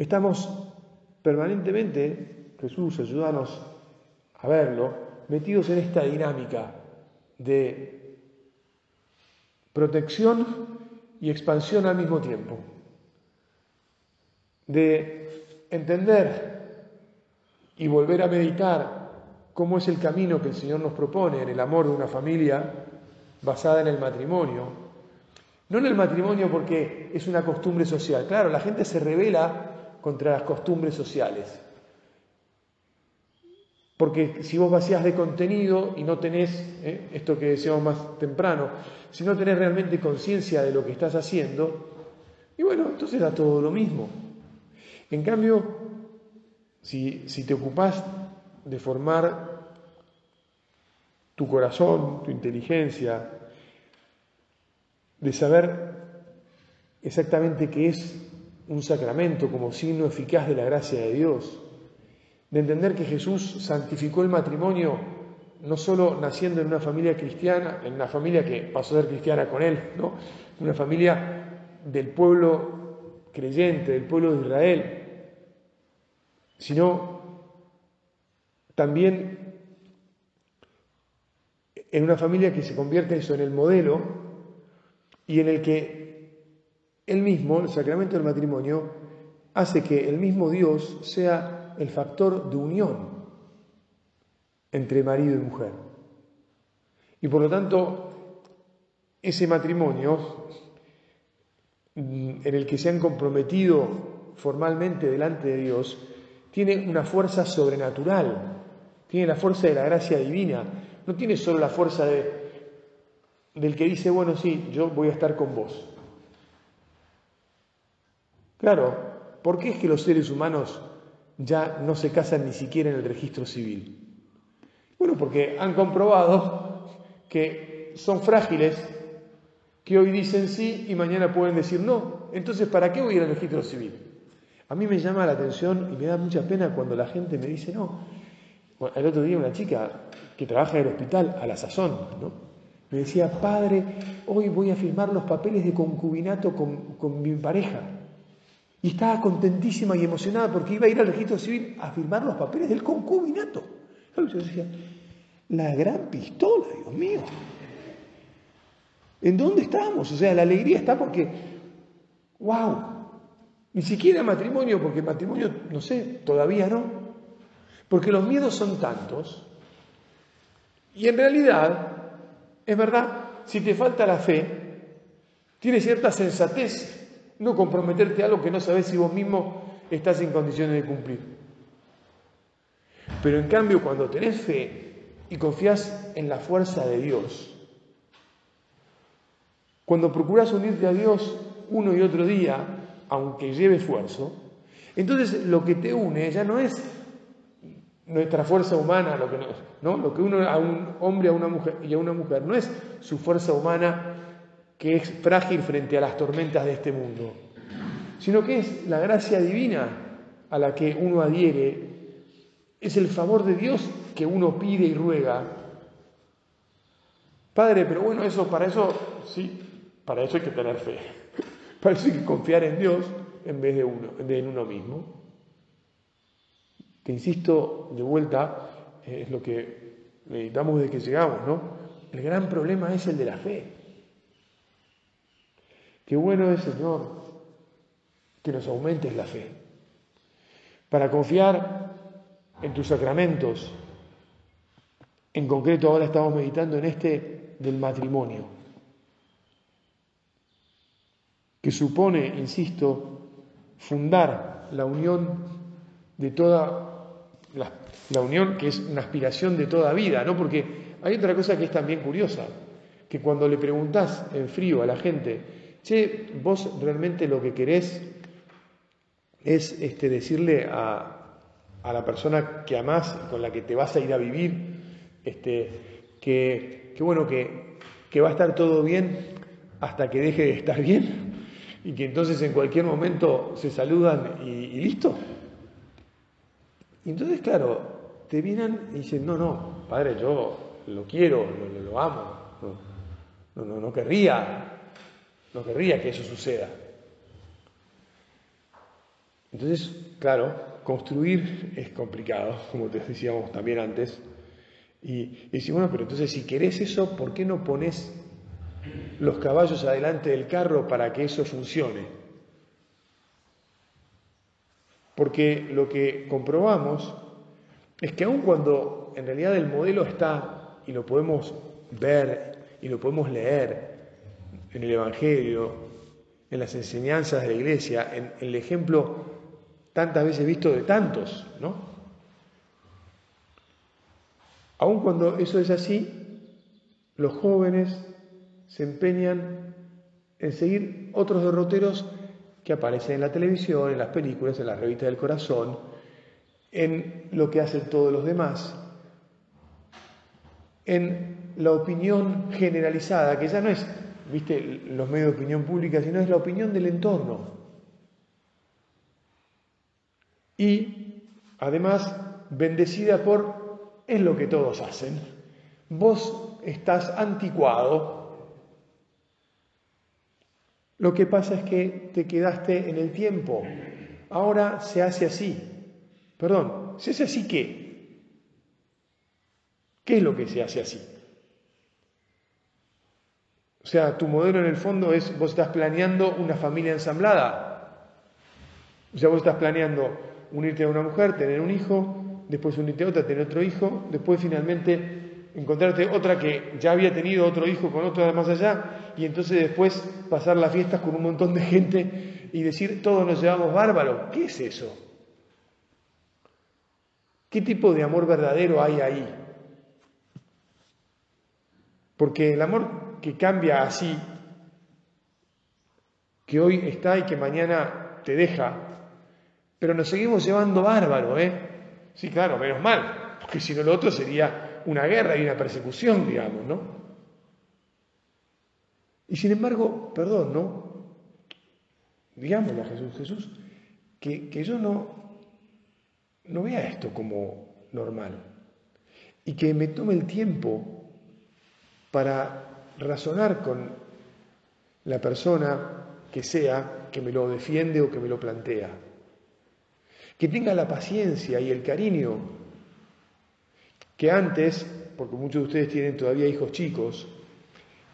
Estamos permanentemente, Jesús, ayúdanos a verlo, metidos en esta dinámica de protección y expansión al mismo tiempo, de entender y volver a meditar cómo es el camino que el Señor nos propone en el amor de una familia basada en el matrimonio. No en el matrimonio porque es una costumbre social. Claro, la gente se revela contra las costumbres sociales. Porque si vos vacías de contenido y no tenés, eh, esto que decíamos más temprano, si no tenés realmente conciencia de lo que estás haciendo, y bueno, entonces da todo lo mismo. En cambio, si, si te ocupás de formar tu corazón, tu inteligencia, de saber exactamente qué es un sacramento como signo eficaz de la gracia de Dios, de entender que Jesús santificó el matrimonio no solo naciendo en una familia cristiana, en una familia que pasó a ser cristiana con él, ¿no? una familia del pueblo creyente, del pueblo de Israel, sino también en una familia que se convierte eso en el modelo y en el que él mismo, el sacramento del matrimonio, hace que el mismo Dios sea el factor de unión entre marido y mujer. Y por lo tanto, ese matrimonio mm, en el que se han comprometido formalmente delante de Dios, tiene una fuerza sobrenatural, tiene la fuerza de la gracia divina, no tiene solo la fuerza de, del que dice, bueno, sí, yo voy a estar con vos. Claro, ¿por qué es que los seres humanos ya no se casan ni siquiera en el registro civil. Bueno, porque han comprobado que son frágiles, que hoy dicen sí y mañana pueden decir no. Entonces, ¿para qué voy a ir al registro civil? A mí me llama la atención y me da mucha pena cuando la gente me dice no. el otro día una chica que trabaja en el hospital, a la sazón, ¿no? me decía, padre, hoy voy a firmar los papeles de concubinato con, con mi pareja. Y estaba contentísima y emocionada porque iba a ir al registro civil a firmar los papeles del concubinato. Yo decía, la gran pistola, Dios mío. ¿En dónde estamos? O sea, la alegría está porque, wow, ni siquiera matrimonio, porque matrimonio, no sé, todavía no. Porque los miedos son tantos. Y en realidad, es verdad, si te falta la fe, tienes cierta sensatez no comprometerte a algo que no sabes si vos mismo estás en condiciones de cumplir. Pero en cambio, cuando tenés fe y confías en la fuerza de Dios, cuando procuras unirte a Dios uno y otro día, aunque lleve esfuerzo, entonces lo que te une ya no es nuestra fuerza humana, lo que, no, lo que une a un hombre a una mujer, y a una mujer no es su fuerza humana que es frágil frente a las tormentas de este mundo, sino que es la gracia divina a la que uno adhiere, es el favor de Dios que uno pide y ruega. Padre, pero bueno, eso para eso sí, para eso hay que tener fe. Para eso hay que confiar en Dios en vez de uno, en uno mismo. Que insisto, de vuelta, es lo que meditamos desde que llegamos, ¿no? El gran problema es el de la fe. Qué bueno es, Señor, que nos aumentes la fe para confiar en tus sacramentos. En concreto, ahora estamos meditando en este del matrimonio, que supone, insisto, fundar la unión de toda la, unión que es una aspiración de toda vida, ¿no? Porque hay otra cosa que es también curiosa, que cuando le preguntás en frío a la gente che, vos realmente lo que querés es este, decirle a, la persona que amás, con la que te vas a ir a vivir, este, que, bueno, que, va a estar todo bien hasta que deje de estar bien y que entonces en cualquier momento se saludan y, listo. Y entonces, claro, te vienen y dicen, no, no, padre, yo lo quiero, lo, amo, no, no, no querría no querría que eso suceda. Entonces, claro, construir es complicado, como te decíamos también antes. Y, y bueno, pero entonces si querés eso, ¿por qué no pones los caballos adelante del carro para que eso funcione? Porque lo que comprobamos es que aun cuando en realidad el modelo está y lo podemos ver y lo podemos leer en el Evangelio, en las enseñanzas de la iglesia, en, el ejemplo tantas veces visto de tantos, ¿no? Aun cuando eso es así, los jóvenes se empeñan en seguir otros derroteros que aparecen en la televisión, en las películas, en las revistas del corazón, en lo que hacen todos los demás, en la opinión generalizada, que ya no es, viste, los medios de opinión pública, sino es la opinión del entorno. Y además, bendecida por, es lo que todos hacen. Vos estás anticuado. Lo que pasa es que te quedaste en el tiempo. Ahora se hace así. Perdón, ¿se hace así qué? ¿Qué es lo que se hace así? O sea, tu modelo en el fondo es, vos estás planeando una familia ensamblada. O sea, vos estás planeando unirte a una mujer, tener un hijo, después unirte a otra, tener otro hijo, después finalmente encontrarte otra que ya había tenido otro hijo con otro de más allá, y entonces después pasar las fiestas con un montón de gente y decir todos nos llevamos bárbaro. ¿Qué es eso? ¿Qué tipo de amor verdadero hay ahí? Porque el amor que cambia así, que hoy está y que mañana te deja, pero nos seguimos llevando bárbaro, ¿eh? Sí, claro, menos mal, porque si no lo otro sería una guerra y una persecución, digamos, ¿no? Y sin embargo, perdón, ¿no? Digámosle a Jesús, Jesús, que, que yo no, no vea esto como normal y que me tome el tiempo para razonar con la persona que sea que me lo defiende o que me lo plantea. Que tenga la paciencia y el cariño que antes, porque muchos de ustedes tienen todavía hijos chicos,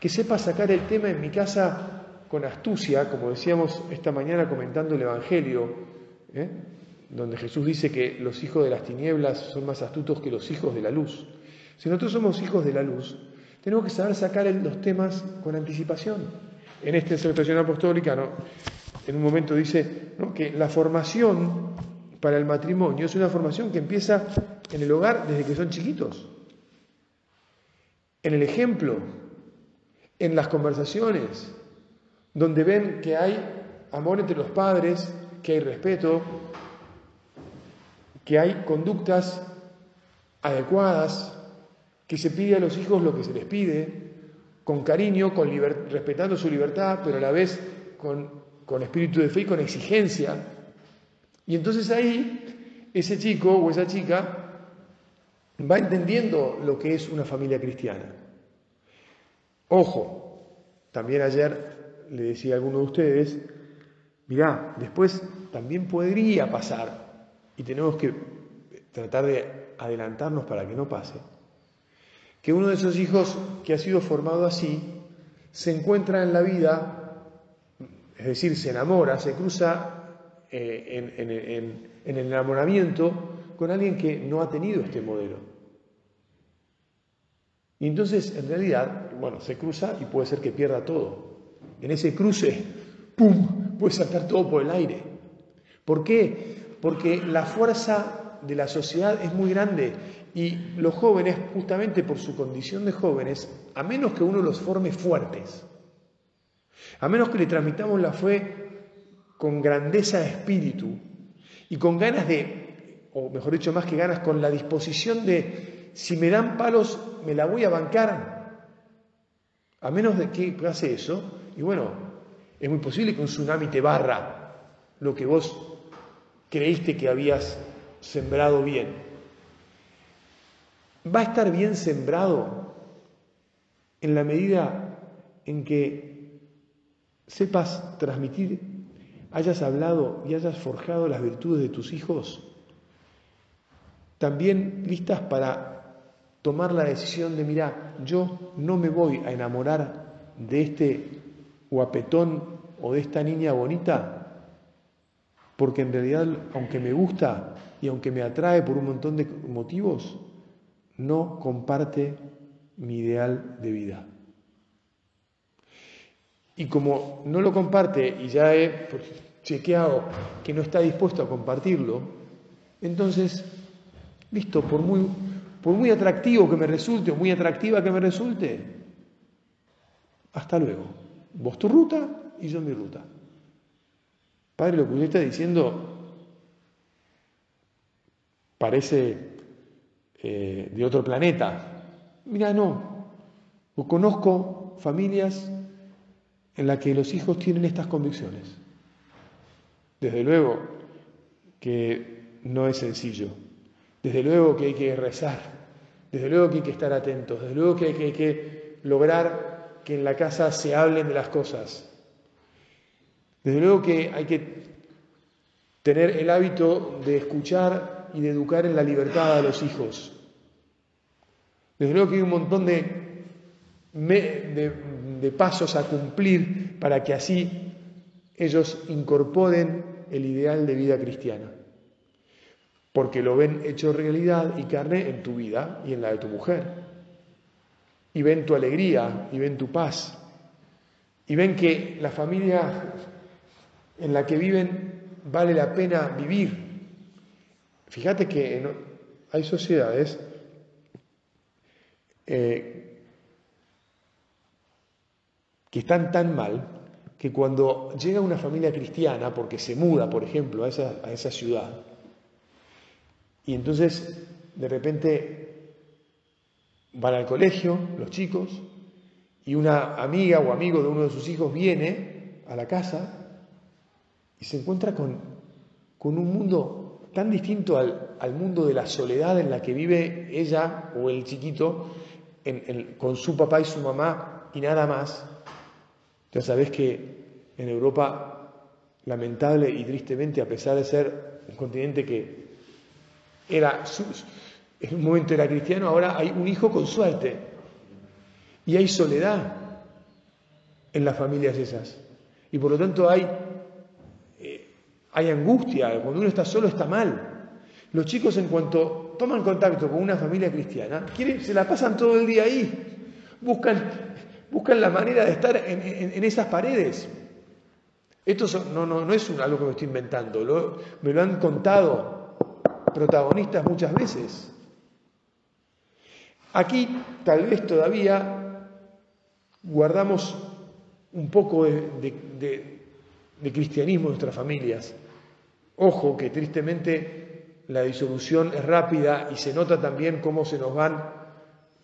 que sepa sacar el tema en mi casa con astucia, como decíamos esta mañana comentando el Evangelio, ¿eh? donde Jesús dice que los hijos de las tinieblas son más astutos que los hijos de la luz. Si nosotros somos hijos de la luz, tenemos que saber sacar los temas con anticipación. En esta exhortación apostólica, en un momento dice que la formación para el matrimonio es una formación que empieza en el hogar desde que son chiquitos. En el ejemplo, en las conversaciones, donde ven que hay amor entre los padres, que hay respeto, que hay conductas adecuadas, que se pide a los hijos lo que se les pide, con cariño, con respetando su libertad, pero a la vez con, con espíritu de fe y con exigencia. Y entonces ahí ese chico o esa chica va entendiendo lo que es una familia cristiana. Ojo, también ayer le decía a alguno de ustedes, mirá, después también podría pasar y tenemos que tratar de adelantarnos para que no pase, que uno de esos hijos que ha sido formado así se encuentra en la vida, es decir, se enamora, se cruza eh, en, el enamoramiento con alguien que no ha tenido este modelo. Y entonces, en realidad, bueno, se cruza y puede ser que pierda todo. En ese cruce, ¡pum!, puede saltar todo por el aire. ¿Por qué? porque la fuerza de la sociedad es muy grande. Y los jóvenes, justamente por su condición de jóvenes, a menos que uno los forme fuertes, a menos que le transmitamos la fe con grandeza de espíritu y con ganas de, o mejor dicho, más que ganas, con la disposición de, si me dan palos, me la voy a bancar, a menos de que pase eso, y bueno, es muy posible que un tsunami te barra lo que vos creíste que habías sembrado bien. Va a estar bien sembrado en la medida en que sepas transmitir hayas hablado y hayas forjado las virtudes de tus hijos, también listas para tomar la decisión de, mira, yo no me voy a enamorar de este guapetón o de esta niña bonita, porque en realidad, aunque me gusta y aunque me atrae por un montón de motivos, no comparte mi ideal de vida. Y como no lo comparte y ya he pues, chequeado que no está dispuesto a compartirlo, entonces, listo, por muy, por muy atractivo que me resulte o muy atractiva que me resulte, hasta luego. Vos tu ruta y yo mi ruta. Padre, lo que usted está diciendo parece eh, de otro planeta. Mira, no. conozco familias en las que los hijos tienen estas convicciones. Desde luego que no es sencillo. Desde luego que hay que rezar. Desde luego que hay que estar atentos. Desde luego que hay que lograr que en la casa se hablen de las cosas. Desde luego que hay que tener el hábito de escuchar y de educar en la libertad a los hijos. Desde luego que hay un montón de, de, pasos a cumplir para que así ellos incorporen el ideal de vida cristiana. Porque lo ven hecho realidad y carne en tu vida y en la de tu mujer. Y ven tu alegría y ven tu paz. Y ven que la familia en la que viven vale la pena vivir. Fíjate que hay sociedades eh, que están tan mal que cuando llega una familia cristiana, porque se muda, por ejemplo, a esa, a esa ciudad, y entonces de repente van al colegio los chicos, y una amiga o amigo de uno de sus hijos viene a la casa y se encuentra con, con un mundo tan distinto al, al, mundo de la soledad en la que vive ella o el chiquito con su papá y su mamá y nada más. Ya sabés que en Europa, lamentable y tristemente, a pesar de ser un continente que era en un momento era cristiano, ahora hay un hijo con suerte y hay soledad en las familias esas. Y por lo tanto hay, hay angustia, cuando uno está solo está mal. Los chicos en cuanto toman contacto con una familia cristiana, se la pasan todo el día ahí, buscan, buscan la manera de estar en, esas paredes. Esto no, no, no, es algo que me estoy inventando, me lo han contado protagonistas muchas veces. Aquí tal vez todavía guardamos un poco de, de cristianismo en nuestras familias. Ojo que tristemente la disolución es rápida y se nota también cómo se nos van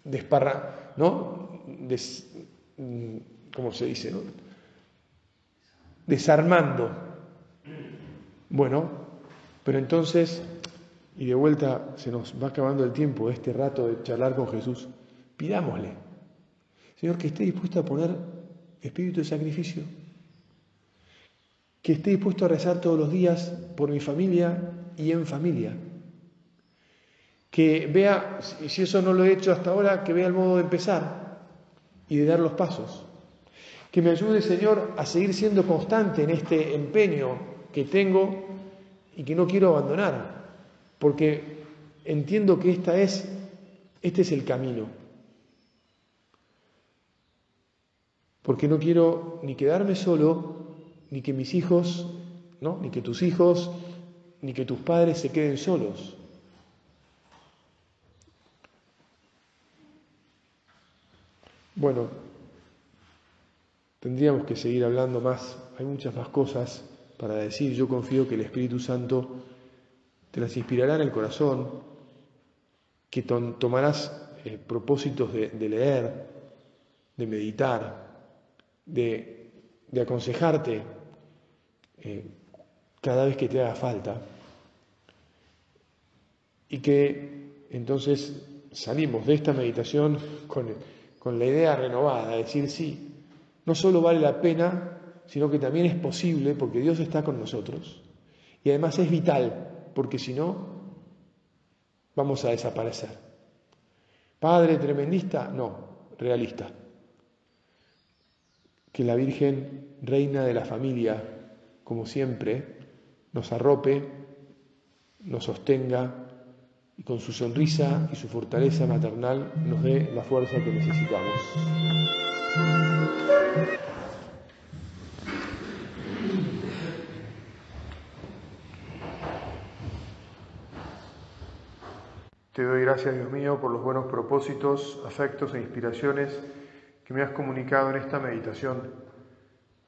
desparra, ¿no? Mm, ¿Cómo se dice? Desarmando. Bueno, pero entonces, y de vuelta se nos va acabando el tiempo, este rato de charlar con Jesús, pidámosle, Señor, que esté dispuesto a poner espíritu de sacrificio, que esté dispuesto a rezar todos los días por mi familia, y en familia. Que vea, si eso no lo he hecho hasta ahora, que vea el modo de empezar y de dar los pasos. Que me ayude, Señor, a seguir siendo constante en este empeño que tengo y que no quiero abandonar, porque entiendo que esta es, este es el camino. Porque no quiero ni quedarme solo, ni que mis hijos, ¿no? ni que tus hijos, ni que tus padres se queden solos. Bueno, tendríamos que seguir hablando más, hay muchas más cosas para decir. Yo confío que el Espíritu Santo te las inspirará en el corazón, que tomarás eh, propósitos de, leer, de meditar, de, aconsejarte. Eh, cada vez que te haga falta. Y que entonces salimos de esta meditación con, la idea renovada, de decir, sí, no solo vale la pena, sino que también es posible porque Dios está con nosotros y además es vital, porque si no, vamos a desaparecer. Padre tremendista, no, realista. Que la Virgen, reina de la familia, como siempre, nos arrope, nos sostenga y con su sonrisa y su fortaleza maternal nos dé la fuerza que necesitamos. Te doy gracias, Dios mío, por los buenos propósitos, afectos e inspiraciones que me has comunicado en esta meditación.